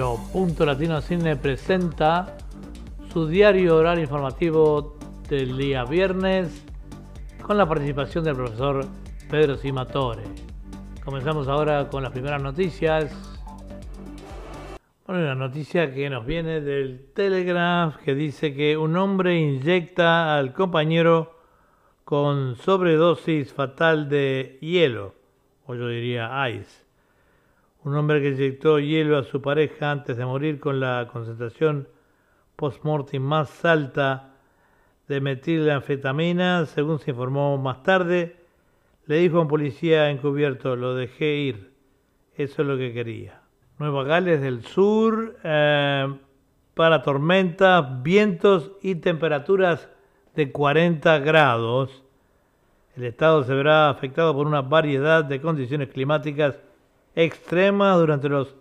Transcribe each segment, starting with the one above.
Punto Latino Cine presenta su diario oral informativo del día viernes con la participación del profesor Pedro Simatore. Comenzamos ahora con las primeras noticias. Bueno, una noticia que nos viene del Telegraph que dice que un hombre inyecta al compañero con sobredosis fatal de hielo, o yo diría ice. Un hombre que inyectó hielo a su pareja antes de morir con la concentración post-mortem más alta de metilanfetamina, según se informó más tarde, le dijo a un policía encubierto, lo dejé ir, eso es lo que quería. Nueva Gales del Sur, eh, para tormentas, vientos y temperaturas de 40 grados. El estado se verá afectado por una variedad de condiciones climáticas extremas durante los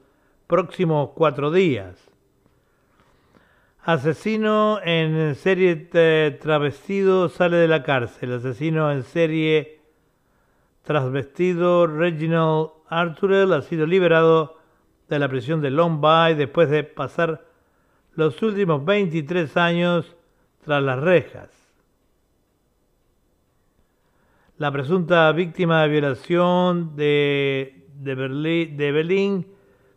próximos cuatro días. Asesino en serie travestido sale de la cárcel. Asesino en serie travestido Reginald Arturel ha sido liberado de la prisión de Long después de pasar los últimos 23 años tras las rejas. La presunta víctima de violación de, de, Berlín,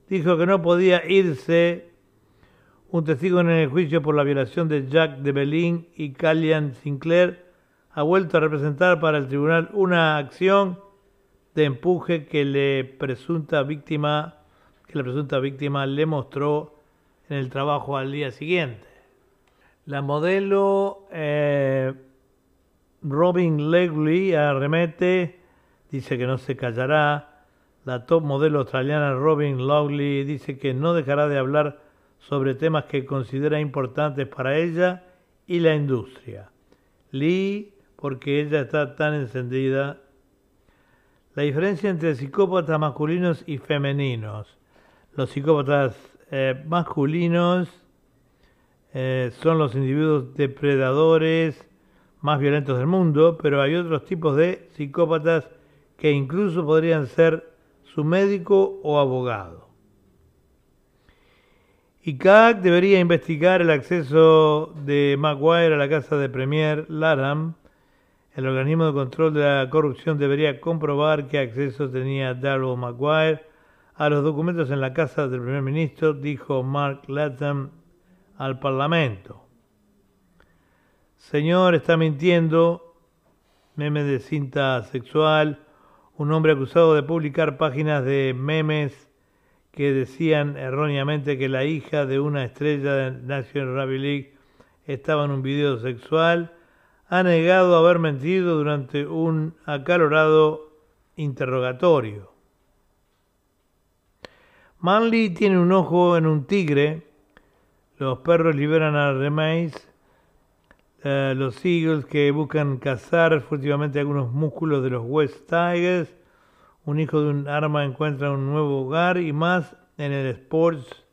dijo que no podía irse. Un testigo en el juicio por la violación de Jack de Berlín y Callian Sinclair ha vuelto a representar para el tribunal una acción de empuje que le presunta víctima que la presunta víctima le mostró en el trabajo al día siguiente. La modelo eh, Robin Legley arremete, dice que no se callará. La top modelo australiana Robin Legley dice que no dejará de hablar sobre temas que considera importantes para ella y la industria. Lee, porque ella está tan encendida. La diferencia entre psicópatas masculinos y femeninos. Los psicópatas eh, masculinos eh, son los individuos depredadores más violentos del mundo, pero hay otros tipos de psicópatas que incluso podrían ser su médico o abogado. ICAC debería investigar el acceso de Maguire a la casa de Premier Laram. El organismo de control de la corrupción debería comprobar qué acceso tenía Darrell Maguire a los documentos en la casa del primer ministro, dijo Mark Latham al Parlamento. Señor, está mintiendo. Meme de cinta sexual. Un hombre acusado de publicar páginas de memes que decían erróneamente que la hija de una estrella de National Rugby League estaba en un video sexual, ha negado haber mentido durante un acalorado interrogatorio. Manly tiene un ojo en un tigre. Los perros liberan a Remais. Eh, los Eagles que buscan cazar furtivamente algunos músculos de los West Tigers. Un hijo de un arma encuentra un nuevo hogar y más en el Sports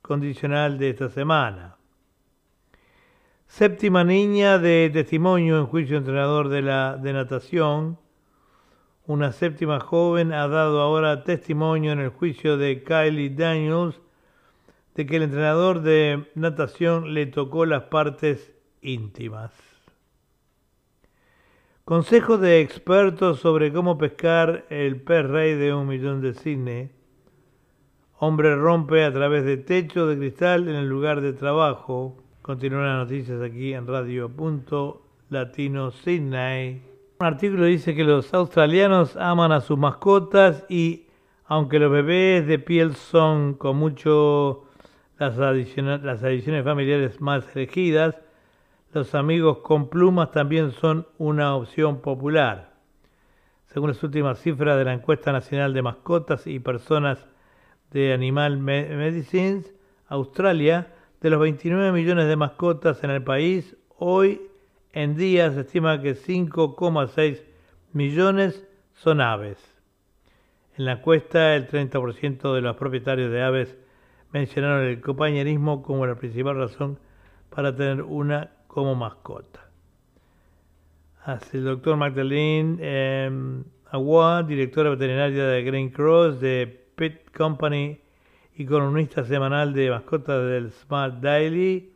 condicional de esta semana. Séptima niña de testimonio en juicio entrenador de la de natación. Una séptima joven ha dado ahora testimonio en el juicio de Kylie Daniels de que el entrenador de natación le tocó las partes íntimas. Consejos de expertos sobre cómo pescar el pez rey de un millón de cine. Hombre rompe a través de techo de cristal en el lugar de trabajo. Continúan las noticias aquí en Radio Latino Sydney. Un artículo dice que los australianos aman a sus mascotas y aunque los bebés de piel son con mucho las, las adiciones familiares más elegidas, los amigos con plumas también son una opción popular. Según las últimas cifras de la encuesta nacional de mascotas y personas de Animal Medicines, Australia, de los 29 millones de mascotas en el país, hoy en día se estima que 5,6 millones son aves. En la encuesta, el 30% de los propietarios de aves mencionaron el compañerismo como la principal razón para tener una como mascota. El doctor Magdalene eh, directora veterinaria de Green Cross de Pet Company y columnista semanal de mascotas del Smart Daily.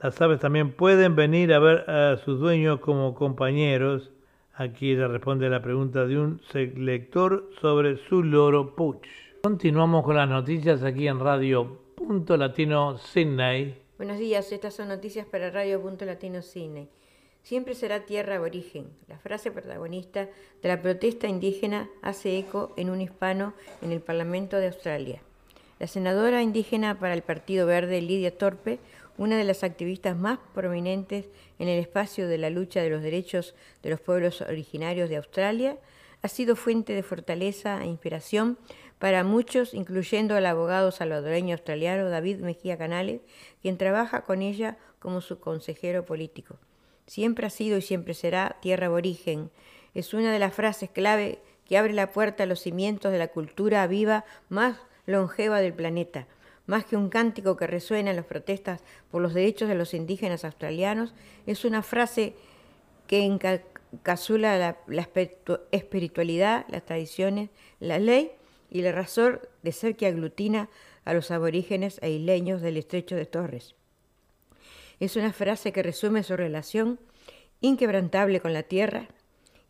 Las aves también pueden venir a ver a sus dueños como compañeros. Aquí ella responde la pregunta de un lector sobre su loro Puch. Continuamos con las noticias aquí en Radio Punto Latino Sydney. Buenos días, estas son noticias para Radio Punto Latino Sydney. Siempre será tierra aborigen. La frase protagonista de la protesta indígena hace eco en un hispano en el Parlamento de Australia. La senadora indígena para el Partido Verde, Lidia Torpe, una de las activistas más prominentes en el espacio de la lucha de los derechos de los pueblos originarios de Australia, ha sido fuente de fortaleza e inspiración para muchos, incluyendo al abogado salvadoreño australiano David Mejía Canales, quien trabaja con ella como su consejero político. Siempre ha sido y siempre será tierra aborigen. Es una de las frases clave que abre la puerta a los cimientos de la cultura viva más longeva del planeta. Más que un cántico que resuena en las protestas por los derechos de los indígenas australianos, es una frase que encapsula la, la espiritualidad, las tradiciones, la ley y la razón de ser que aglutina a los aborígenes e isleños del estrecho de Torres. Es una frase que resume su relación inquebrantable con la tierra,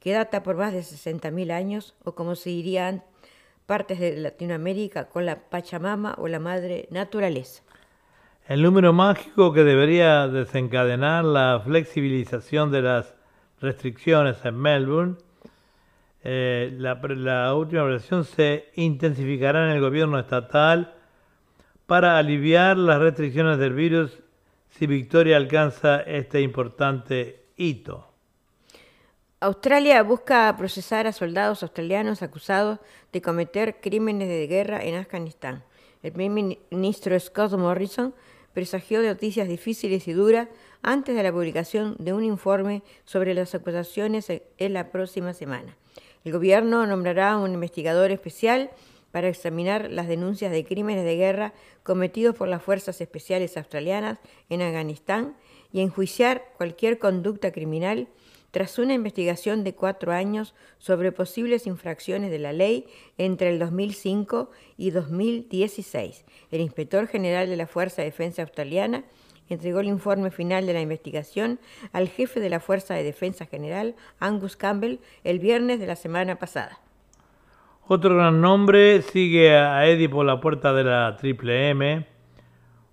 que data por más de 60.000 años, o como se diría partes de Latinoamérica, con la Pachamama o la Madre Naturaleza. El número mágico que debería desencadenar la flexibilización de las restricciones en Melbourne, eh, la, última operación se intensificará en el gobierno estatal para aliviar las restricciones del virus si Victoria alcanza este importante hito. Australia busca procesar a soldados australianos acusados de cometer crímenes de guerra en Afganistán. El primer ministro Scott Morrison presagió noticias difíciles y duras antes de la publicación de un informe sobre las acusaciones en la próxima semana. El gobierno nombrará un investigador especial para examinar las denuncias de crímenes de guerra cometidos por las fuerzas especiales australianas en Afganistán y enjuiciar cualquier conducta criminal tras una investigación de cuatro años sobre posibles infracciones de la ley entre el 2005 y 2016. El inspector general de la Fuerza de Defensa Australiana entregó el informe final de la investigación al jefe de la Fuerza de Defensa General, Angus Campbell, el viernes de la semana pasada. Otro gran nombre sigue a Eddie por la puerta de la Triple M.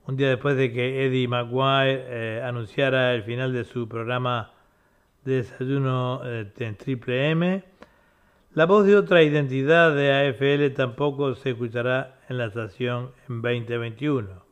Un día después de que Eddie Maguire eh, anunciara el final de su programa de desayuno eh, en Triple M, la voz de otra identidad de AFL tampoco se escuchará en la estación en 2021.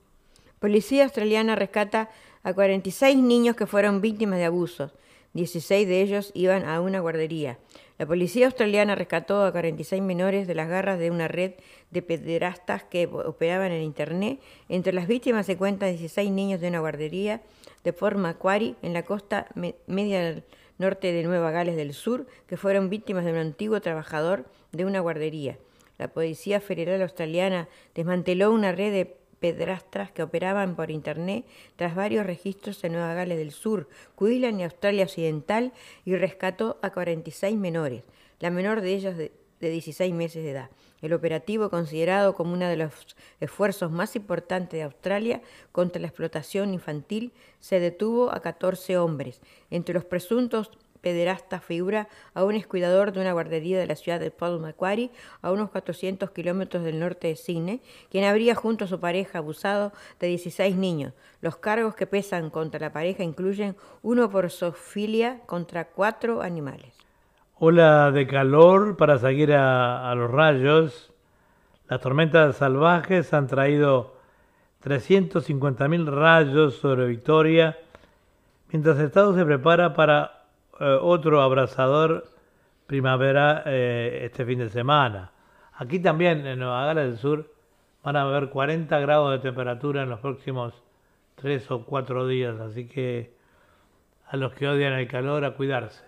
Policía australiana rescata a 46 niños que fueron víctimas de abusos. 16 de ellos iban a una guardería. La policía australiana rescató a 46 menores de las garras de una red de pederastas que operaban en Internet. Entre las víctimas se cuentan 16 niños de una guardería de Port Macquarie, en la costa media norte de Nueva Gales del Sur, que fueron víctimas de un antiguo trabajador de una guardería. La Policía Federal Australiana desmanteló una red de pedrastras que operaban por Internet tras varios registros en Nueva Gales del Sur, Queensland y Australia Occidental y rescató a 46 menores, la menor de ellas de, de 16 meses de edad. El operativo, considerado como uno de los esfuerzos más importantes de Australia contra la explotación infantil, se detuvo a 14 hombres. Entre los presuntos pederasta figura a un escuidador de una guardería de la ciudad de Paul Macquarie, a unos 400 kilómetros del norte de Sydney, quien habría junto a su pareja abusado de 16 niños. Los cargos que pesan contra la pareja incluyen uno por zoofilia contra cuatro animales. Ola de calor para seguir a, a los rayos. Las tormentas salvajes han traído 350.000 rayos sobre Victoria, mientras el Estado se prepara para eh, otro abrasador primavera eh, este fin de semana. Aquí también en Nueva Gales del Sur van a haber 40 grados de temperatura en los próximos 3 o 4 días, así que a los que odian el calor a cuidarse.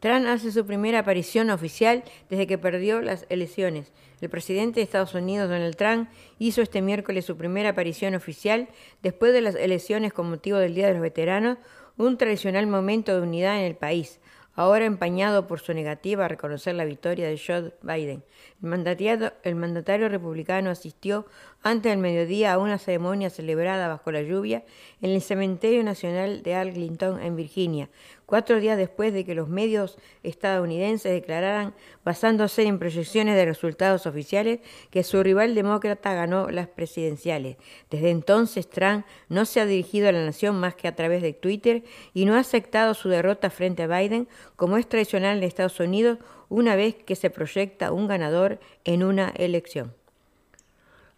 Trump hace su primera aparición oficial desde que perdió las elecciones. El presidente de Estados Unidos, Donald Trump, hizo este miércoles su primera aparición oficial después de las elecciones con motivo del Día de los Veteranos, un tradicional momento de unidad en el país, ahora empañado por su negativa a reconocer la victoria de Joe Biden. El mandatario, el mandatario republicano asistió antes del mediodía a una ceremonia celebrada bajo la lluvia en el Cementerio Nacional de Arlington, en Virginia, cuatro días después de que los medios estadounidenses declararan, basándose en proyecciones de resultados oficiales, que su rival demócrata ganó las presidenciales. Desde entonces, Trump no se ha dirigido a la nación más que a través de Twitter y no ha aceptado su derrota frente a Biden, como es tradicional en Estados Unidos una vez que se proyecta un ganador en una elección.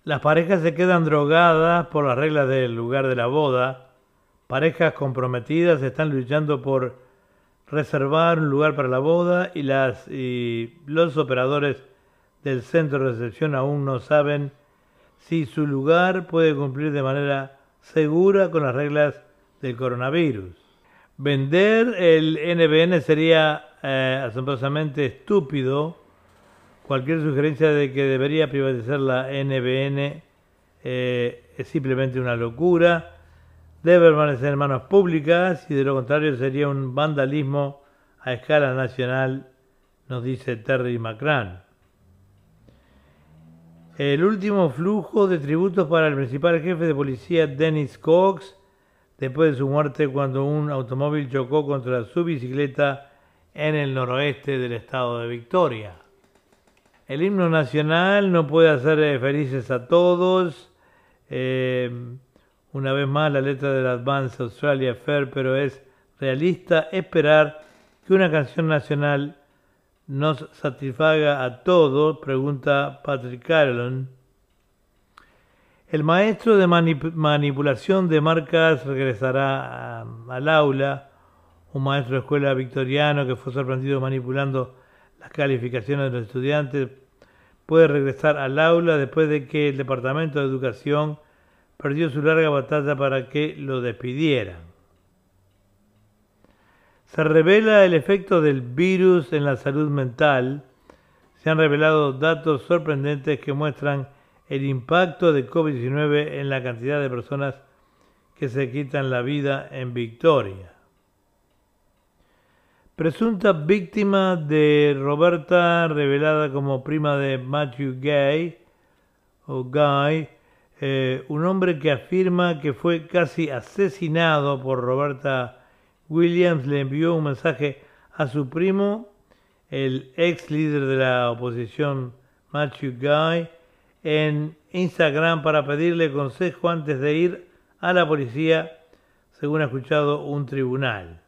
Las parejas se quedan drogadas por las reglas del lugar de la boda. Parejas comprometidas están luchando por reservar un lugar para la boda y, las, y los operadores del centro de recepción aún no saben si su lugar puede cumplir de manera segura con las reglas del coronavirus. Vender el NBN sería eh, asombrosamente estúpido Cualquier sugerencia de que debería privatizar la NBN eh, es simplemente una locura. Debe permanecer en manos públicas y de lo contrario sería un vandalismo a escala nacional, nos dice Terry McCrann. El último flujo de tributos para el principal jefe de policía Dennis Cox, después de su muerte cuando un automóvil chocó contra su bicicleta en el noroeste del estado de Victoria. El himno nacional no puede hacer eh, felices a todos. Eh, una vez más la letra del Advance Australia Fair, pero es realista esperar que una canción nacional nos satisfaga a todos, pregunta Patrick Carolyn. El maestro de manipulación de marcas regresará al aula, un maestro de escuela victoriano que fue sorprendido manipulando las calificaciones de los estudiantes, puede regresar al aula después de que el Departamento de Educación perdió su larga batalla para que lo despidieran. Se revela el efecto del virus en la salud mental. Se han revelado datos sorprendentes que muestran el impacto de COVID-19 en la cantidad de personas que se quitan la vida en Victoria. Presunta víctima de Roberta, revelada como prima de Matthew Gay, o Guy, eh, un hombre que afirma que fue casi asesinado por Roberta Williams, le envió un mensaje a su primo, el ex líder de la oposición Matthew Guy, en Instagram para pedirle consejo antes de ir a la policía, según ha escuchado un tribunal.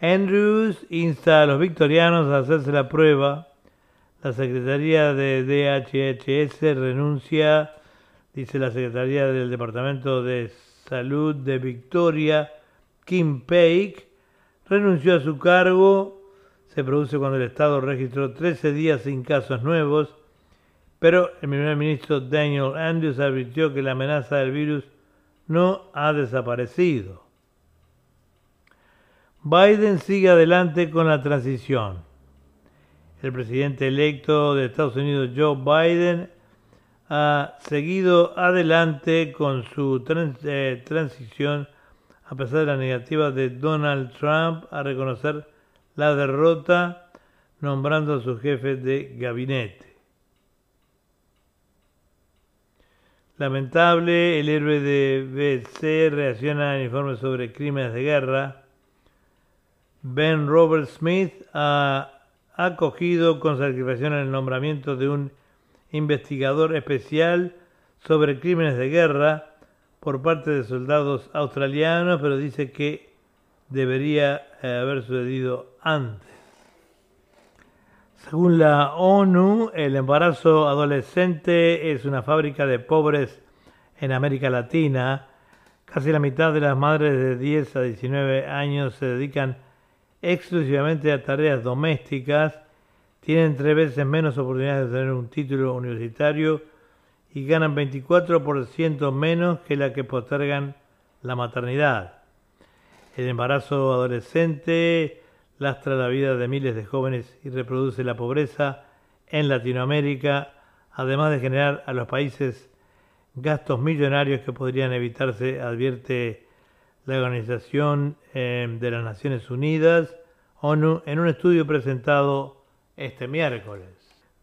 Andrews insta a los victorianos a hacerse la prueba. La Secretaría de DHHS renuncia, dice la Secretaría del Departamento de Salud de Victoria, Kim Peake, renunció a su cargo. Se produce cuando el Estado registró 13 días sin casos nuevos, pero el primer ministro Daniel Andrews advirtió que la amenaza del virus no ha desaparecido. Biden sigue adelante con la transición. El presidente electo de Estados Unidos, Joe Biden, ha seguido adelante con su eh, transición a pesar de la negativa de Donald Trump a reconocer la derrota nombrando a su jefe de gabinete. Lamentable, el héroe de BC reacciona al informe sobre crímenes de guerra Ben Robert Smith ha acogido con satisfacción el nombramiento de un investigador especial sobre crímenes de guerra por parte de soldados australianos, pero dice que debería eh, haber sucedido antes. Según la ONU, el embarazo adolescente es una fábrica de pobres en América Latina. Casi la mitad de las madres de 10 a 19 años se dedican exclusivamente a tareas domésticas, tienen tres veces menos oportunidades de tener un título universitario y ganan 24% menos que la que postergan la maternidad. El embarazo adolescente lastra la vida de miles de jóvenes y reproduce la pobreza en Latinoamérica, además de generar a los países gastos millonarios que podrían evitarse, advierte la Organización eh, de las Naciones Unidas, ONU, en un estudio presentado este miércoles.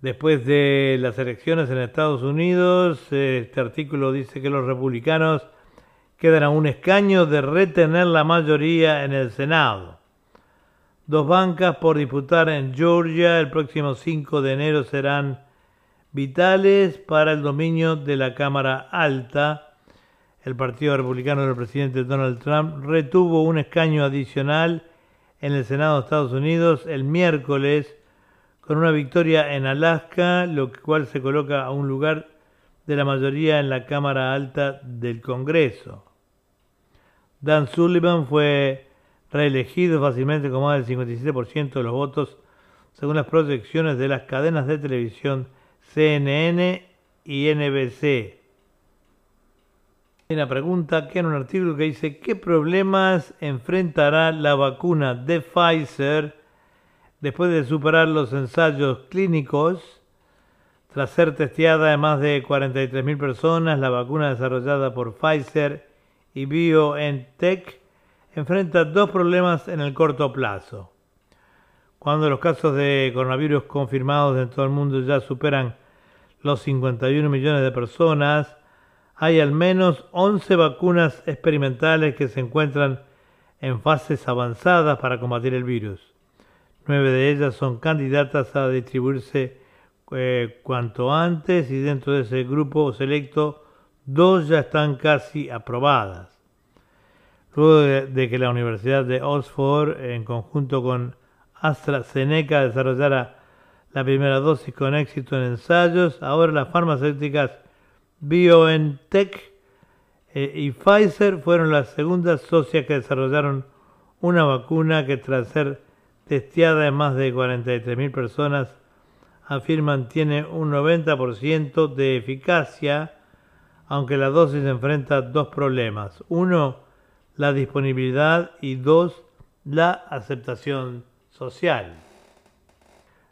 Después de las elecciones en Estados Unidos, este artículo dice que los republicanos quedan a un escaño de retener la mayoría en el Senado. Dos bancas por disputar en Georgia el próximo 5 de enero serán vitales para el dominio de la Cámara Alta. El Partido Republicano del presidente Donald Trump retuvo un escaño adicional en el Senado de Estados Unidos el miércoles con una victoria en Alaska, lo cual se coloca a un lugar de la mayoría en la Cámara Alta del Congreso. Dan Sullivan fue reelegido fácilmente con más del 57% de los votos, según las proyecciones de las cadenas de televisión CNN y NBC. Una pregunta que en un artículo que dice ¿qué problemas enfrentará la vacuna de Pfizer después de superar los ensayos clínicos, tras ser testeada en más de 43.000 personas, la vacuna desarrollada por Pfizer y BioNTech enfrenta dos problemas en el corto plazo. Cuando los casos de coronavirus confirmados en todo el mundo ya superan los 51 millones de personas, hay al menos 11 vacunas experimentales que se encuentran en fases avanzadas para combatir el virus. Nueve de ellas son candidatas a distribuirse eh, cuanto antes y dentro de ese grupo selecto dos ya están casi aprobadas. Luego de, que la Universidad de Oxford, en conjunto con AstraZeneca, desarrollara la primera dosis con éxito en ensayos, ahora las farmacéuticas BioNTech eh, y Pfizer fueron las segundas socias que desarrollaron una vacuna que tras ser testeada en más de 43.000 personas, afirman tiene un 90% de eficacia, aunque la dosis enfrenta dos problemas. Uno, la disponibilidad y dos, la aceptación social.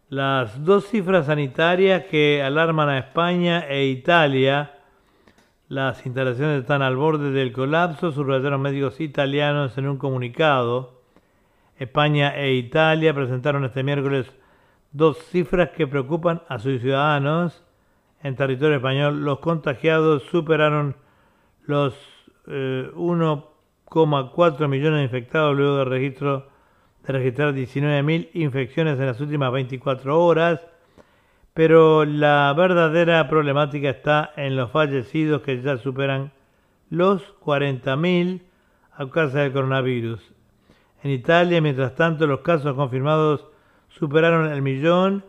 Las dos cifras sanitarias que alarman a España e Italia, las instalaciones están al borde del colapso, subrayaron médicos italianos en un comunicado. España e Italia presentaron este miércoles dos cifras que preocupan a sus ciudadanos. En territorio español los contagiados superaron los 1,4 eh, millones de infectados luego de, registro, de registrar 19.000 infecciones en las últimas 24 horas. Pero la verdadera problemática está en los fallecidos que ya superan los 40.000 a causa del coronavirus. En Italia, mientras tanto, los casos confirmados superaron el millón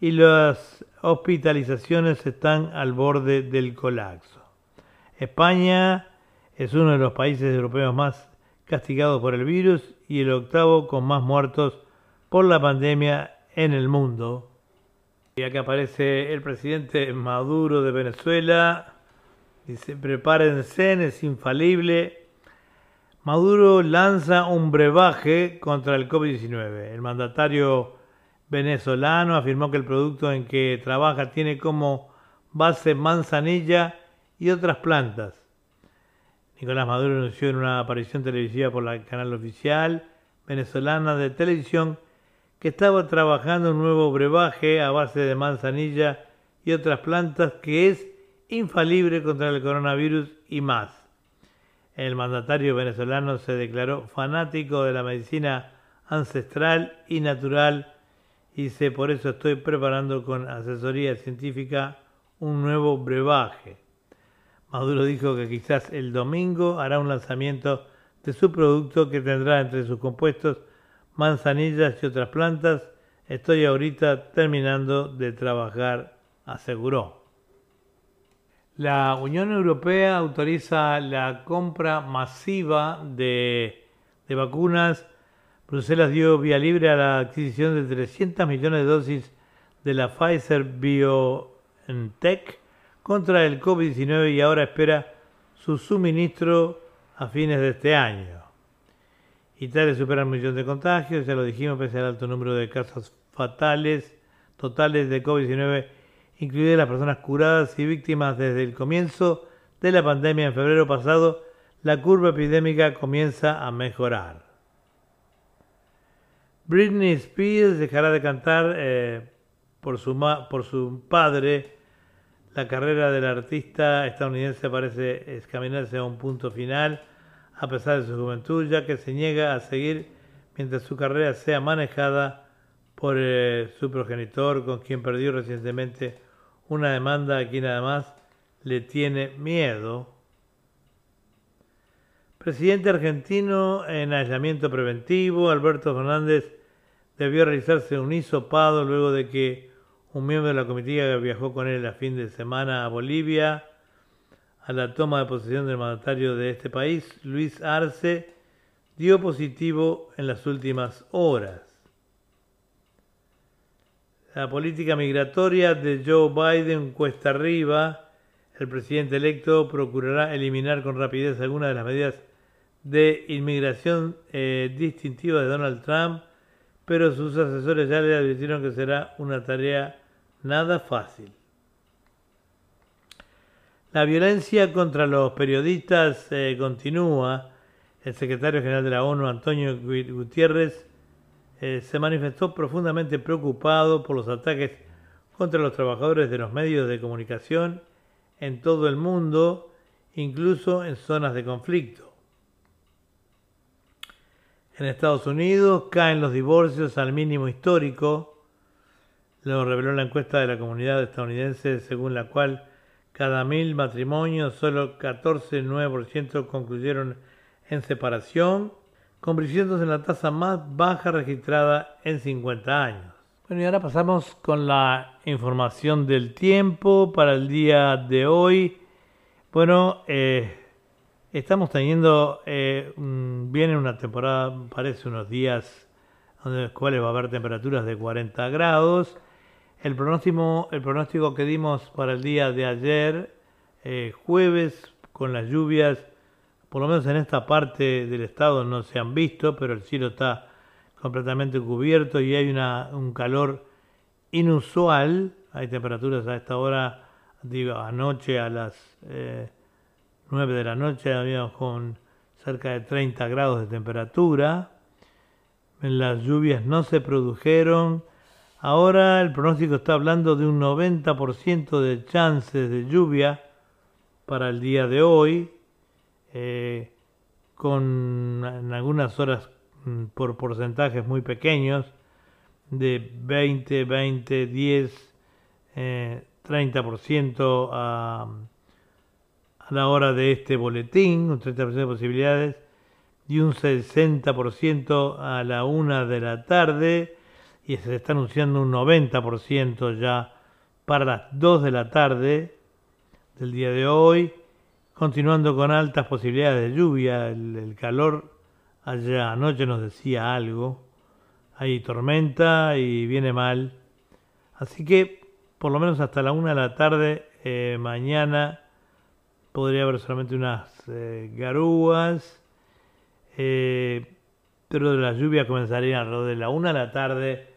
y las hospitalizaciones están al borde del colapso. España es uno de los países europeos más castigados por el virus y el octavo con más muertos por la pandemia en el mundo. Y acá aparece el presidente Maduro de Venezuela. Dice, prepárense, es infalible. Maduro lanza un brebaje contra el COVID-19. El mandatario venezolano afirmó que el producto en que trabaja tiene como base manzanilla y otras plantas. Nicolás Maduro anunció en una aparición televisiva por la canal oficial venezolana de televisión que estaba trabajando un nuevo brebaje a base de manzanilla y otras plantas que es infalible contra el coronavirus y más. El mandatario venezolano se declaró fanático de la medicina ancestral y natural y dice, por eso estoy preparando con asesoría científica un nuevo brebaje. Maduro dijo que quizás el domingo hará un lanzamiento de su producto que tendrá entre sus compuestos manzanillas y otras plantas. Estoy ahorita terminando de trabajar, aseguró. La Unión Europea autoriza la compra masiva de, vacunas. Bruselas dio vía libre a la adquisición de 300 millones de dosis de la Pfizer BioNTech contra el COVID-19 y ahora espera su suministro a fines de este año. Italia supera un millón de contagios, ya lo dijimos, pese al alto número de casos fatales totales de COVID-19 incluidas las personas curadas y víctimas desde el comienzo de la pandemia en febrero pasado, la curva epidémica comienza a mejorar. Britney Spears dejará de cantar eh, por su, por su padre, la carrera del artista estadounidense parece escaminarse a un punto final, a pesar de su juventud, ya que se niega a seguir mientras su carrera sea manejada por eh, su progenitor, con quien perdió recientemente una demanda a quien además le tiene miedo. Presidente argentino en aislamiento preventivo, Alberto Fernández debió realizarse un hisopado luego de que un miembro de la comitiva viajó con él a fin de semana a Bolivia, a la toma de posesión del mandatario de este país, Luis Arce, dio positivo en las últimas horas. La política migratoria de Joe Biden cuesta arriba. El presidente electo procurará eliminar con rapidez algunas de las medidas de inmigración eh, distintivas de Donald Trump, pero sus asesores ya le advirtieron que será una tarea nada fácil. La violencia contra los periodistas eh, continúa. El secretario general de la ONU, Antonio Gutiérrez, eh, se manifestó profundamente preocupado por los ataques contra los trabajadores de los medios de comunicación en todo el mundo, incluso en zonas de conflicto. En Estados Unidos caen los divorcios al mínimo histórico, lo reveló la encuesta de la comunidad estadounidense según la cual cada mil matrimonios solo 14,9% concluyeron en separación convirtiéndose en la tasa más baja registrada en 50 años. Bueno, y ahora pasamos con la información del tiempo para el día de hoy. Bueno, eh, estamos teniendo, eh, viene una temporada, parece unos días, donde los cuales va a haber temperaturas de 40 grados. El pronóstico, el pronóstico que dimos para el día de ayer, eh, jueves, con las lluvias por lo menos en esta parte del estado no se han visto, pero el cielo está completamente cubierto y hay una, un calor inusual. Hay temperaturas a esta hora, digo, anoche a las eh, 9 de la noche habíamos con cerca de 30 grados de temperatura. Las lluvias no se produjeron. Ahora el pronóstico está hablando de un 90% de chances de lluvia para el día de hoy. Eh, con en algunas horas mm, por porcentajes muy pequeños, de 20, 20, 10, 30% a, a la hora de este boletín, un 30% de posibilidades, y un 60% a la una de la tarde, y se está anunciando un 90% ya para las 2 de la tarde del día de hoy Continuando con altas posibilidades de lluvia, el, calor allá anoche nos decía algo. Hay tormenta y viene mal. Así que por lo menos hasta la una de la tarde eh, mañana podría haber solamente unas eh, garúas. Eh, pero la lluvia comenzaría alrededor de la una de la tarde,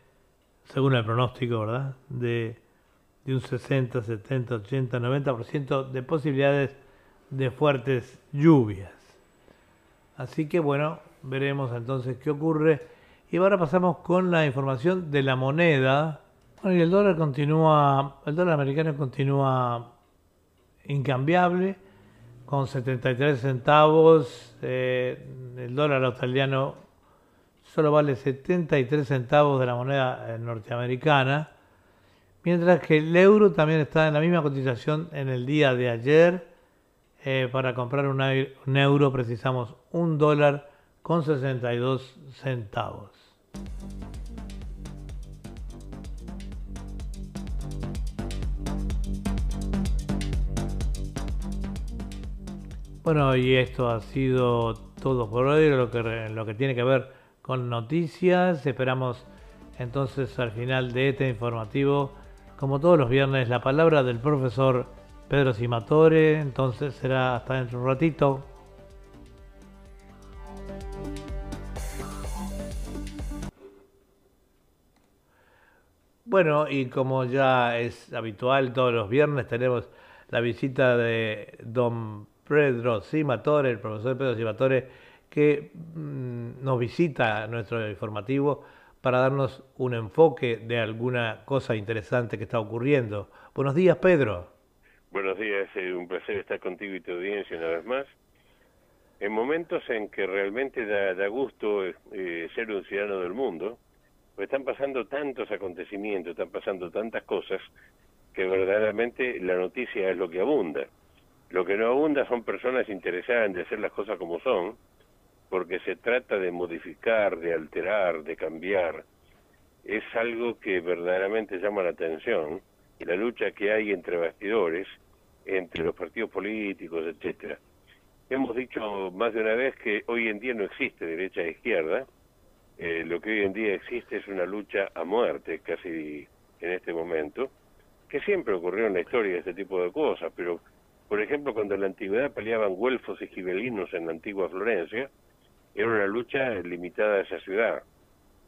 según el pronóstico, ¿verdad? De, de un 60, 70, 80, 90% de posibilidades de fuertes lluvias. Así que bueno, veremos entonces qué ocurre. Y ahora pasamos con la información de la moneda. Bueno, y el dólar continúa, el dólar americano continúa incambiable con 73 centavos. Eh, el dólar australiano solo vale 73 centavos de la moneda eh, norteamericana. Mientras que el euro también está en la misma cotización en el día de ayer eh, para comprar un, euro precisamos un dólar con 62 centavos. Bueno, y esto ha sido todo por hoy, lo que, lo que tiene que ver con noticias. Esperamos entonces al final de este informativo, como todos los viernes, la palabra del profesor Pedro Simatore, entonces será hasta dentro de un ratito. Bueno, y como ya es habitual, todos los viernes tenemos la visita de don Pedro Simatore, el profesor Pedro Simatore, que mm, nos visita nuestro informativo para darnos un enfoque de alguna cosa interesante que está ocurriendo. Buenos días, Pedro. Buenos días, es un placer estar contigo y tu audiencia una vez más. En momentos en que realmente da, gusto eh, ser un ciudadano del mundo, pues están pasando tantos acontecimientos, están pasando tantas cosas, que verdaderamente la noticia es lo que abunda. Lo que no abunda son personas interesadas en hacer las cosas como son, porque se trata de modificar, de alterar, de cambiar. Es algo que verdaderamente llama la atención, la lucha que hay entre bastidores, entre los partidos políticos, etcétera. Hemos dicho más de una vez que hoy en día no existe derecha e izquierda, eh, lo que hoy en día existe es una lucha a muerte, casi en este momento, que siempre ocurrió en la historia este tipo de cosas, pero por ejemplo cuando en la antigüedad peleaban güelfos y gibelinos en la antigua Florencia, era una lucha limitada a esa ciudad.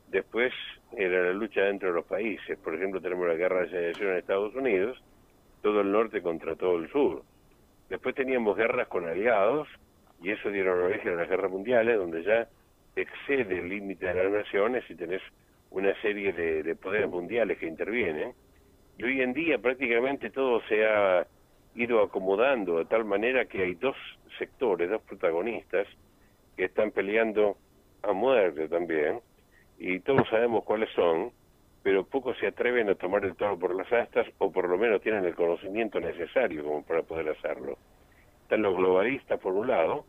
Después era la lucha dentro de los países, por ejemplo tenemos la guerra de secesión en Estados Unidos, todo el norte contra todo el sur. Después teníamos guerras con aliados, y eso dieron origen a las guerras mundiales, donde ya excede el límite de las naciones y tenés una serie de, poderes mundiales que intervienen. Y hoy en día prácticamente todo se ha ido acomodando de tal manera que hay dos sectores, dos protagonistas, que están peleando a muerte también, y todos sabemos cuáles son, pero pocos se atreven a tomar el toro por las astas o por lo menos tienen el conocimiento necesario como para poder hacerlo. Están los globalistas por un lado,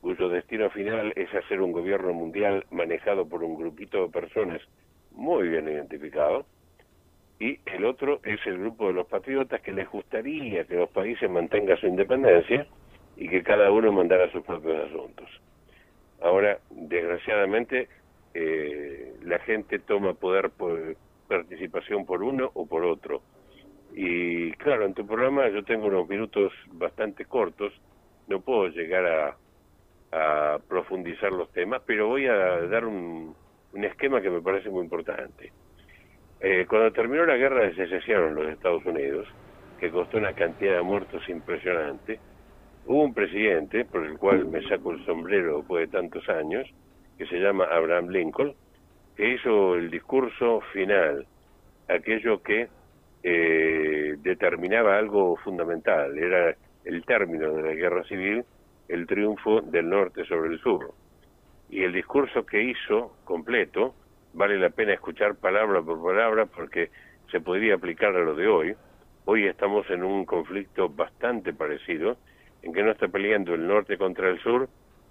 cuyo destino final es hacer un gobierno mundial manejado por un grupito de personas muy bien identificado, y el otro es el grupo de los patriotas que les gustaría que los países mantengan su independencia y que cada uno mandara sus propios asuntos. Ahora, desgraciadamente, eh, la gente toma poder por participación por uno o por otro. Y claro, en tu programa yo tengo unos minutos bastante cortos, no puedo llegar a, profundizar los temas, pero voy a dar un, un esquema que me parece muy importante. Eh, cuando terminó la guerra de secesión en los Estados Unidos, que costó una cantidad de muertos impresionante, hubo un presidente, por el cual me saco el sombrero después de tantos años, que se llama Abraham Lincoln, que hizo el discurso final, aquello que eh, determinaba algo fundamental, era el término de la guerra civil el triunfo del norte sobre el sur. Y el discurso que hizo completo, vale la pena escuchar palabra por palabra porque se podría aplicar a lo de hoy. Hoy estamos en un conflicto bastante parecido, en que no está peleando el norte contra el sur,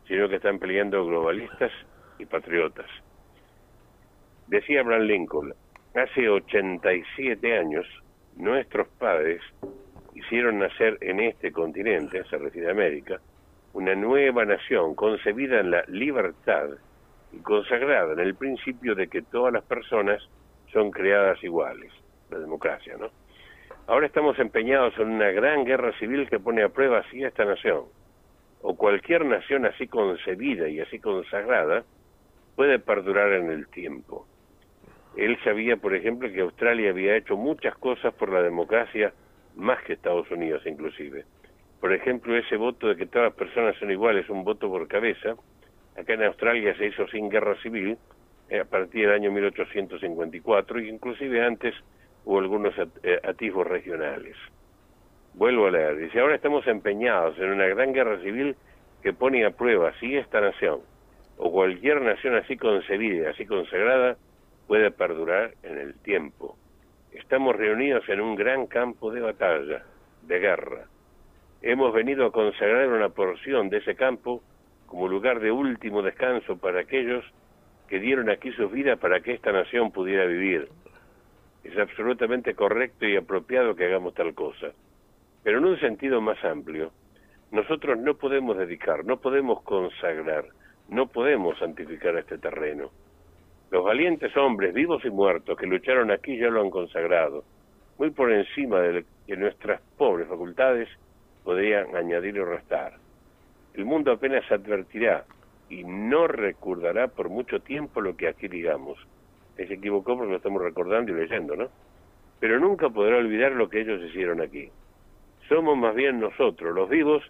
sino que están peleando globalistas y patriotas. Decía Abraham Lincoln, hace 87 años nuestros padres hicieron nacer en este continente, se refiere a América, una nueva nación concebida en la libertad y consagrada en el principio de que todas las personas son creadas iguales, la democracia, ¿no? Ahora estamos empeñados en una gran guerra civil que pone a prueba así esta nación, o cualquier nación así concebida y así consagrada, puede perdurar en el tiempo. Él sabía, por ejemplo, que Australia había hecho muchas cosas por la democracia, más que Estados Unidos inclusive por ejemplo, ese voto de que todas las personas son iguales, un voto por cabeza, acá en Australia se hizo sin guerra civil, eh, a partir del año 1854, y inclusive antes hubo algunos eh, atisbos regionales. Vuelvo a leer, dice, ahora estamos empeñados en una gran guerra civil que pone a prueba si esta nación, o cualquier nación así concebida así consagrada, puede perdurar en el tiempo. Estamos reunidos en un gran campo de batalla, de guerra hemos venido a consagrar una porción de ese campo como lugar de último descanso para aquellos que dieron aquí sus vidas para que esta nación pudiera vivir. Es absolutamente correcto y apropiado que hagamos tal cosa. Pero en un sentido más amplio, nosotros no podemos dedicar, no podemos consagrar, no podemos santificar este terreno. Los valientes hombres, vivos y muertos, que lucharon aquí ya lo han consagrado, muy por encima de nuestras pobres facultades podrían añadir o restar. El mundo apenas advertirá y no recordará por mucho tiempo lo que aquí digamos. Se equivocó porque lo estamos recordando y leyendo, ¿no? Pero nunca podrá olvidar lo que ellos hicieron aquí. Somos más bien nosotros, los vivos,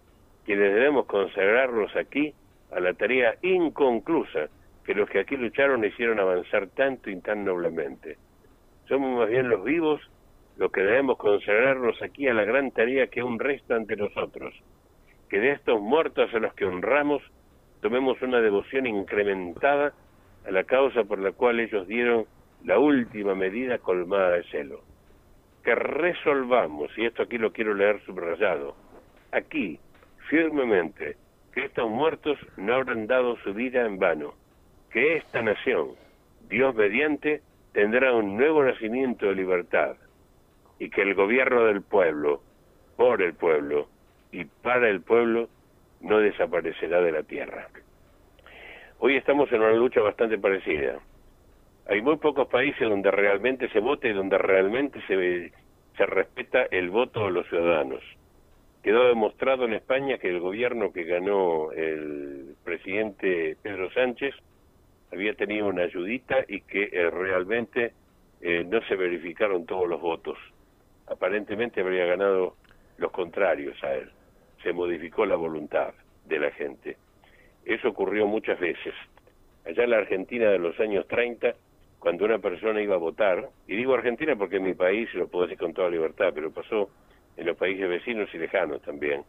quienes debemos consagrarnos aquí a la tarea inconclusa que los que aquí lucharon hicieron avanzar tanto y tan noblemente. Somos más bien los vivos los que debemos consagrarnos aquí a la gran tarea que aún resta ante nosotros, que de estos muertos a los que honramos tomemos una devoción incrementada a la causa por la cual ellos dieron la última medida colmada de celo. Que resolvamos, y esto aquí lo quiero leer subrayado, aquí, firmemente, que estos muertos no habrán dado su vida en vano, que esta nación, Dios mediante, tendrá un nuevo nacimiento de libertad, y que el gobierno del pueblo, por el pueblo y para el pueblo, no desaparecerá de la tierra. Hoy estamos en una lucha bastante parecida. Hay muy pocos países donde realmente se vote y donde realmente se, se respeta el voto de los ciudadanos. Quedó demostrado en España que el gobierno que ganó el presidente Pedro Sánchez había tenido una ayudita y que eh, realmente eh, no se verificaron todos los votos. Aparentemente habría ganado los contrarios a él. Se modificó la voluntad de la gente. Eso ocurrió muchas veces. Allá en la Argentina de los años 30, cuando una persona iba a votar, y digo Argentina porque en mi país lo puedo decir con toda libertad, pero pasó en los países vecinos y lejanos también.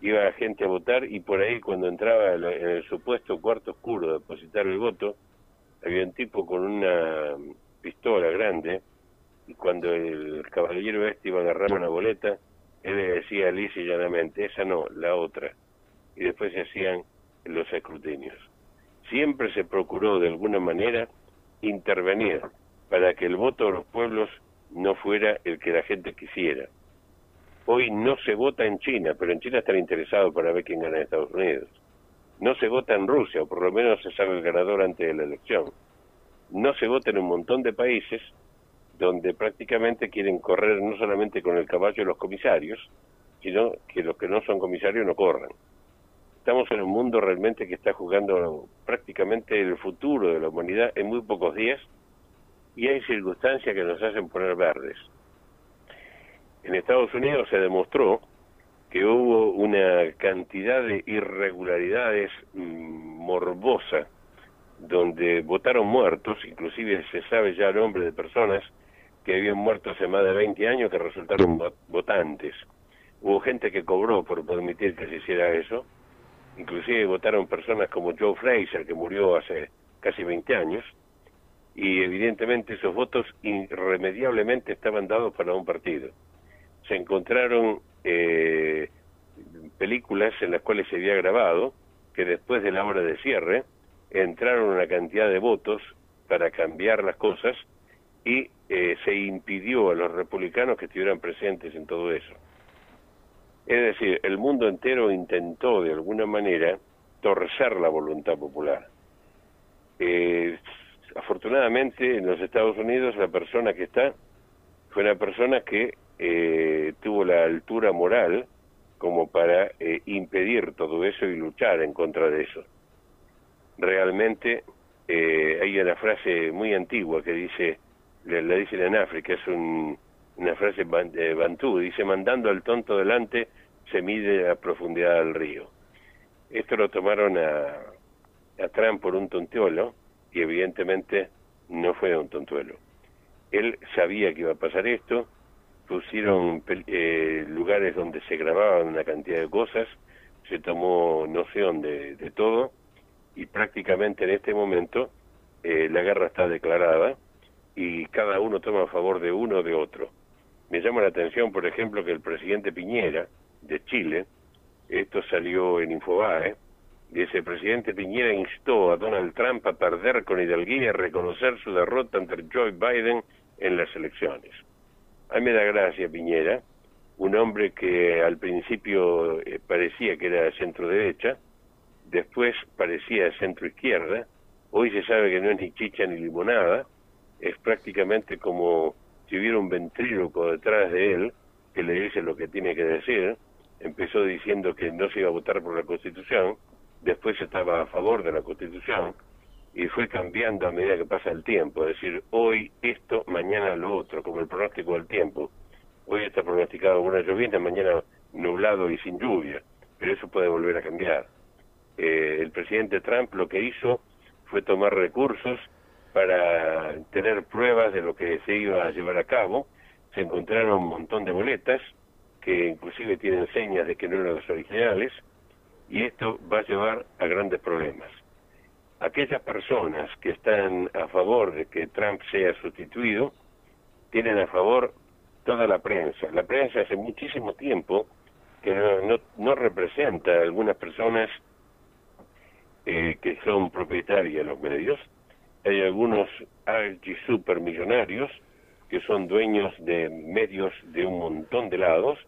Iba la gente a votar y por ahí cuando entraba en el supuesto cuarto oscuro de depositar el voto, había un tipo con una pistola grande y cuando el caballero este iba a agarrar una boleta, él le decía lisa y llanamente, esa no, la otra. Y después se hacían los escrutinios. Siempre se procuró de alguna manera intervenir para que el voto de los pueblos no fuera el que la gente quisiera. Hoy no se vota en China, pero en China están interesados para ver quién gana en Estados Unidos. No se vota en Rusia, o por lo menos se sabe el ganador antes de la elección. No se vota en un montón de países donde prácticamente quieren correr no solamente con el caballo de los comisarios, sino que los que no son comisarios no corran. Estamos en un mundo realmente que está jugando prácticamente el futuro de la humanidad en muy pocos días y hay circunstancias que nos hacen poner verdes. En Estados Unidos se demostró que hubo una cantidad de irregularidades mm, morbosas donde votaron muertos, inclusive se sabe ya el nombre de personas que habían muerto hace más de 20 años que resultaron votantes. Hubo gente que cobró por permitir que se hiciera eso, inclusive votaron personas como Joe Fraser, que murió hace casi 20 años, y evidentemente esos votos irremediablemente estaban dados para un partido. Se encontraron eh, películas en las cuales se había grabado que después de la hora de cierre entraron una cantidad de votos para cambiar las cosas y eh, se impidió a los republicanos que estuvieran presentes en todo eso. Es decir, el mundo entero intentó de alguna manera torcer la voluntad popular. Eh, afortunadamente en los Estados Unidos la persona que está fue una persona que eh, tuvo la altura moral como para eh, impedir todo eso y luchar en contra de eso. Realmente hay una frase muy antigua que dice, la dicen en África, es un, una frase de Bantú, dice, mandando al tonto delante se mide la profundidad del río. Esto lo tomaron a, a Trump por un tontuelo y evidentemente no fue un tontuelo. Él sabía que iba a pasar esto, pusieron eh, lugares donde se grababan una cantidad de cosas, se tomó noción de, todo y prácticamente en este momento eh, la guerra está declarada y cada uno toma a favor de uno o de otro. Me llama la atención, por ejemplo, que el presidente Piñera de Chile, esto salió en Infobae, dice, el presidente Piñera instó a Donald Trump a perder con hidalguía y a reconocer su derrota ante Joe Biden en las elecciones. A mí me da gracia Piñera, un hombre que al principio eh, parecía que era centro derecha, después parecía centro izquierda, hoy se sabe que no es ni chicha ni limonada, es prácticamente como si hubiera un ventríloco detrás de él que le dice lo que tiene que decir, empezó diciendo que no se iba a votar por la Constitución, después estaba a favor de la Constitución y fue cambiando a medida que pasa el tiempo, es decir, hoy esto, mañana lo otro, como el pronóstico del tiempo. Hoy está pronosticado una lluvia, mañana nublado y sin lluvia, pero eso puede volver a cambiar. Eh, el presidente Trump lo que hizo fue tomar recursos para tener pruebas de lo que se iba a llevar a cabo. Se encontraron un montón de boletas que inclusive tienen señas de que no eran las originales y esto va a llevar a grandes problemas. Aquellas personas que están a favor de que Trump sea sustituido tienen a favor toda la prensa. La prensa hace muchísimo tiempo que no, no, representa a algunas personas eh, que son propietarias de los medios. Hay algunos archi supermillonarios que son dueños de medios de un montón de lados,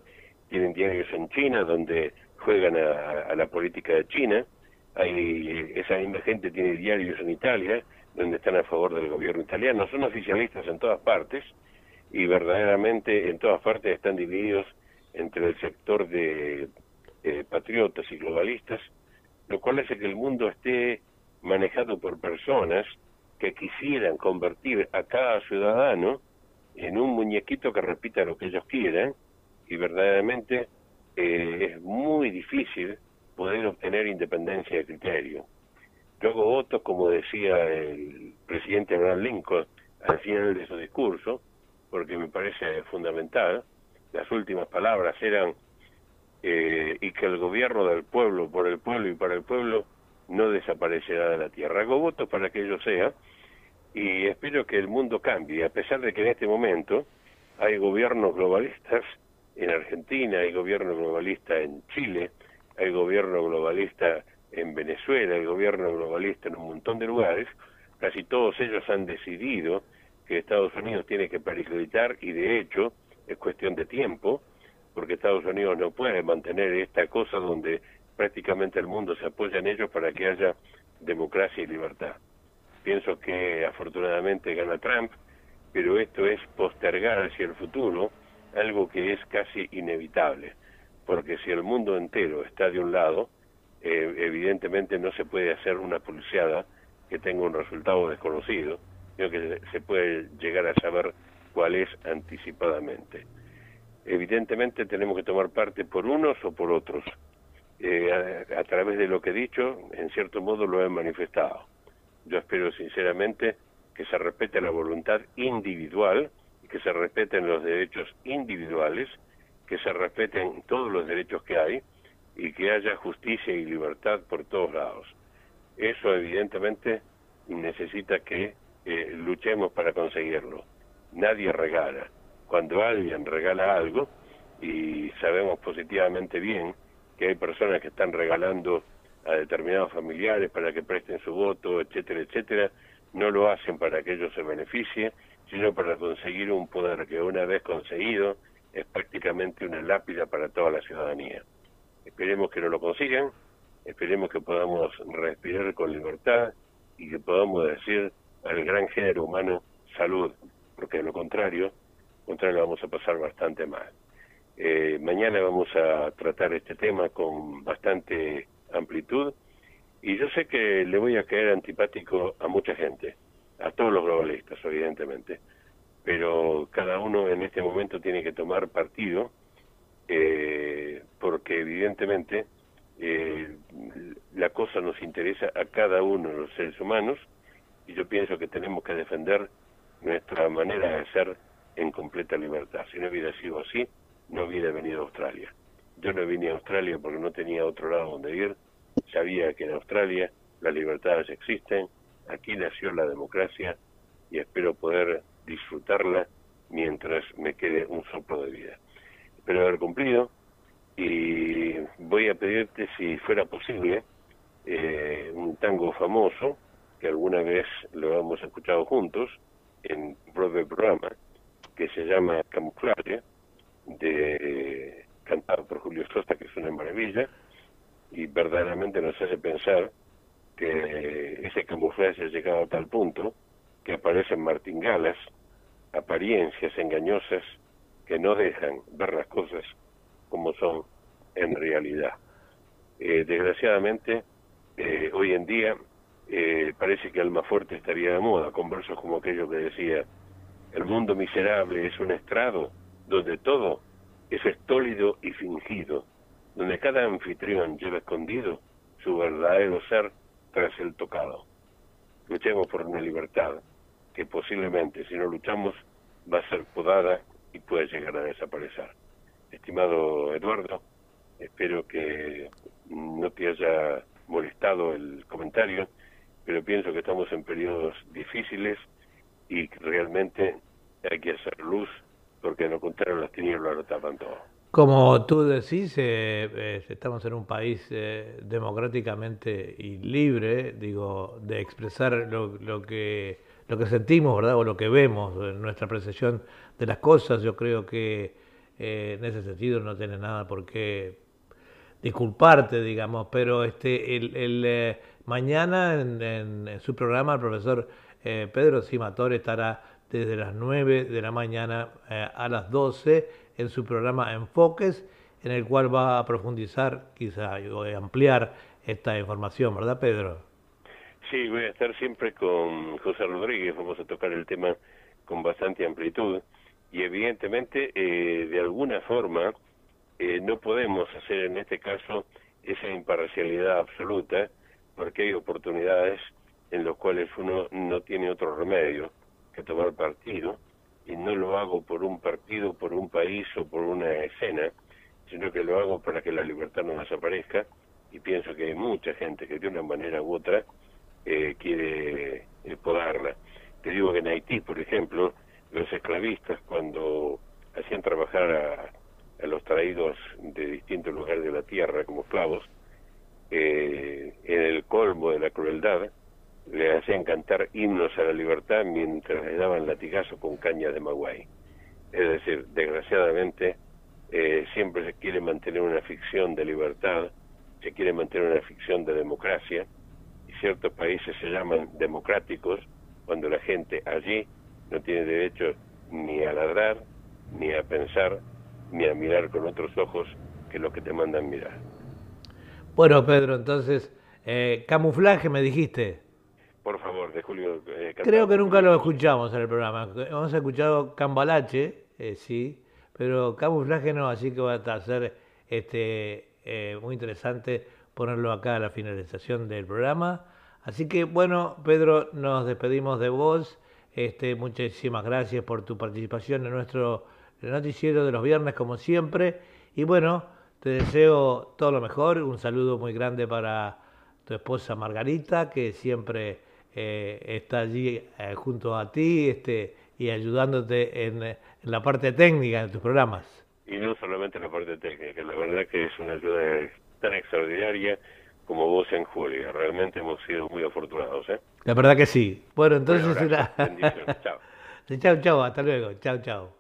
tienen diarios en China donde juegan a, la política de China, hay, esa misma gente tiene diarios en Italia donde están a favor del gobierno italiano, son oficialistas en todas partes, y verdaderamente en todas partes están divididos entre el sector de eh, patriotas y globalistas, lo cual hace que el mundo esté manejado por personas que quisieran convertir a cada ciudadano en un muñequito que repita lo que ellos quieran y verdaderamente eh, es muy difícil poder obtener independencia de criterio. Luego votos, como decía el presidente Abraham Lincoln al final de su discurso, porque me parece fundamental. Las últimas palabras eran eh, y que el gobierno del pueblo, por el pueblo y para el pueblo, no desaparecerá de la tierra. Hago votos para que ello sea y espero que el mundo cambie, a pesar de que en este momento hay gobiernos globalistas en Argentina, hay gobierno globalista en Chile, hay gobierno globalista en Venezuela, hay gobierno globalista en un montón de lugares, casi todos ellos han decidido que Estados Unidos tiene que periclitar y de hecho es cuestión de tiempo, porque Estados Unidos no puede mantener esta cosa donde prácticamente el mundo se apoya en ellos para que haya democracia y libertad. Pienso que afortunadamente gana Trump, pero esto es postergar hacia el futuro algo que es casi inevitable, porque si el mundo entero está de un lado, eh, evidentemente no se puede hacer una pulseada que tenga un resultado desconocido, sino que se puede llegar a saber cuál es anticipadamente. Evidentemente tenemos que tomar parte por unos o por otros. Eh, a, través de lo que he dicho, en cierto modo lo he manifestado. Yo espero sinceramente que se respete la voluntad individual, que se respeten los derechos individuales, que se respeten todos los derechos que hay y que haya justicia y libertad por todos lados. Eso evidentemente necesita que eh, luchemos para conseguirlo. Nadie regala. Cuando alguien regala algo, y sabemos positivamente bien que hay personas que están regalando a determinados familiares para que presten su voto, etcétera, etcétera, no lo hacen para que ellos se beneficien, sino para conseguir un poder que una vez conseguido es prácticamente una lápida para toda la ciudadanía. Esperemos que no lo consigan, esperemos que podamos respirar con libertad y que podamos decir al gran género humano salud, porque de lo contrario, contrario vamos a pasar bastante mal. Eh, mañana vamos a tratar este tema con bastante amplitud y yo sé que le voy a caer antipático a mucha gente, a todos los globalistas, evidentemente, pero cada uno en este momento tiene que tomar partido eh, porque evidentemente eh, la cosa nos interesa a cada uno de los seres humanos y yo pienso que tenemos que defender nuestra manera de ser en completa libertad. Si no hubiera sido así, no hubiera venido a Australia. Yo no vine a Australia porque no tenía otro lado donde ir. Sabía que en Australia las libertades existen, aquí nació la democracia y espero poder disfrutarla mientras me quede un soplo de vida. Espero haber cumplido y voy a pedirte si fuera posible eh, un tango famoso que alguna vez lo hemos escuchado juntos en propio programa, que se llama Camuflaje, de, cantado por Julio Sosta, que es una maravilla, y verdaderamente nos hace pensar que ese camuflaje ha llegado a tal punto que aparecen martingalas, apariencias engañosas que no dejan ver las cosas como son en realidad. Eh, desgraciadamente, eh, hoy en día eh, parece que Alma Fuerte estaría de moda, con versos como aquello que decía, el mundo miserable es un estrado donde todo es estólido y fingido, donde cada anfitrión lleva escondido su verdadero ser tras el tocado. luchemos por una libertad que posiblemente, si no luchamos, va a ser podada y puede llegar a desaparecer. Estimado Eduardo, espero que no te haya molestado el comentario, pero pienso que estamos en periodos difíciles y realmente hay que hacer luz, porque lo contrario las tinieblas lo tapan todo. Como tú decís, eh, eh, estamos en un país eh, democráticamente y libre, digo, de expresar lo, lo, que lo que sentimos, ¿verdad? O lo que vemos, nuestra apreciación de las cosas. Yo creo que en ese sentido no tiene nada por qué disculparte, digamos, pero este el, mañana en, en, su programa el profesor Pedro Simatore estará desde las 9 de la mañana a las 12 en su programa Enfoques, en el cual va a profundizar, quizá, o ampliar esta información, ¿verdad, Pedro? Sí, voy a estar siempre con José Rodríguez, vamos a tocar el tema con bastante amplitud. Y evidentemente eh, de alguna forma eh, no podemos hacer en este caso esa imparcialidad absoluta porque hay oportunidades en las cuales uno no tiene otro remedio que tomar partido y no lo hago por un partido, por un país o por una escena, sino que lo hago para que la libertad no desaparezca y pienso que hay mucha gente que de una manera u otra eh, quiere eh, podarla. Te digo que en Haití, por ejemplo, los esclavistas cuando hacían trabajar a, a los traídos de distintos lugares de la tierra como esclavos, eh, en el colmo de la crueldad, le hacían cantar himnos a la libertad mientras le daban latigazo con caña de maguay. Es decir, desgraciadamente eh, siempre se quiere mantener una ficción de libertad, se quiere mantener una ficción de democracia, y ciertos países se llaman democráticos cuando la gente allí no tiene derecho ni a ladrar, ni a pensar, ni a mirar con otros ojos que lo que te mandan mirar. Bueno, Pedro, entonces, eh, camuflaje me dijiste. Por favor, de Julio. Eh, Creo que nunca lo escuchamos en el programa. Hemos escuchado Cambalache, eh, sí, pero camuflaje no, así que va a ser este, eh, muy interesante ponerlo acá a la finalización del programa. Así que bueno, Pedro, nos despedimos de vos. Este, muchísimas gracias por tu participación en nuestro noticiero de los viernes, como siempre. Y bueno, te deseo todo lo mejor. Un saludo muy grande para tu esposa Margarita, que siempre eh, está allí eh, junto a ti este, y ayudándote en, en, la parte técnica de tus programas. Y no solamente en la parte técnica, la verdad que es una ayuda tan extraordinaria como vos en Julia. Realmente hemos sido muy afortunados. ¿eh? La verdad que sí. Bueno, entonces... Bueno, chao. chao, chao, hasta luego. Chao, chao.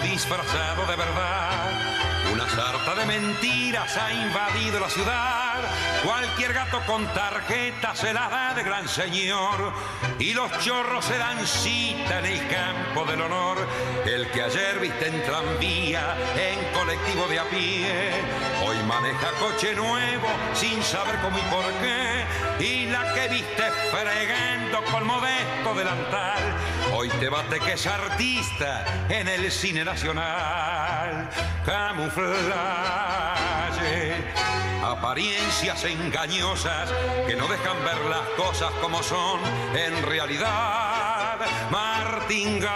Disfrazado de verdad. Una sarta de mentiras ha invadido la ciudad. Cualquier gato con tarjeta se la da de gran señor. Y los chorros se dan cita en el campo del honor. El que ayer viste en tranvía, en colectivo de a pie, maneja coche nuevo sin saber cómo y por qué. Y la que viste fregando con modesto delantal, hoy te bate que es artista en el cine nacional. Camuflaje apariencias engañosas que no dejan ver las cosas como son en realidad, martingadas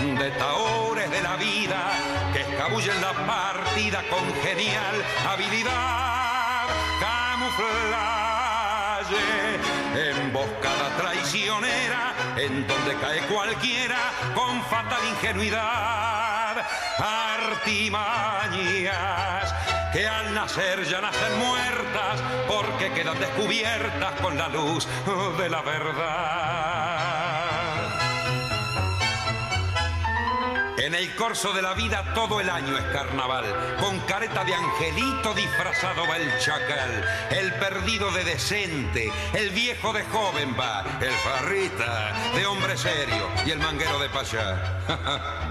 de taores de la vida que escabullen la con genial habilidad, camuflaje, emboscada traicionera en donde cae cualquiera con fatal ingenuidad, artimañas que al nacer ya nacen muertas porque quedan descubiertas con la luz de la verdad. En el corso de la vida todo el año es carnaval. Con careta de angelito disfrazado va el chacal. El perdido de decente, el viejo de joven va. El farrita de hombre serio y el manguero de payá.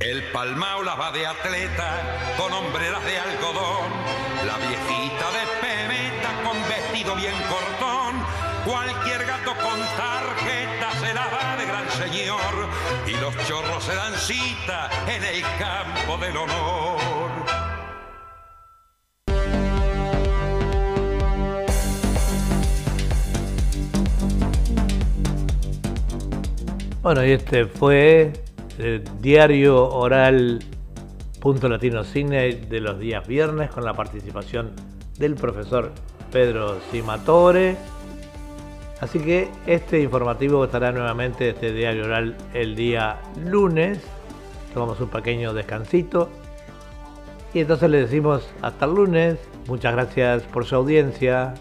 El palmao la va de atleta con hombreras de algodón. La viejita de pemeta con vestido bien cortón. Cualquier gato con tarjeta se la da de gran señor. Y los chorros se dan cita en el campo del honor. Bueno, y este fue el diario oral Punto Latino Cine de los días viernes con la participación del profesor Pedro Simatore. Así que este informativo estará nuevamente este diario oral el día lunes. Tomamos un pequeño descansito. Y entonces le decimos hasta el lunes. Muchas gracias por su audiencia.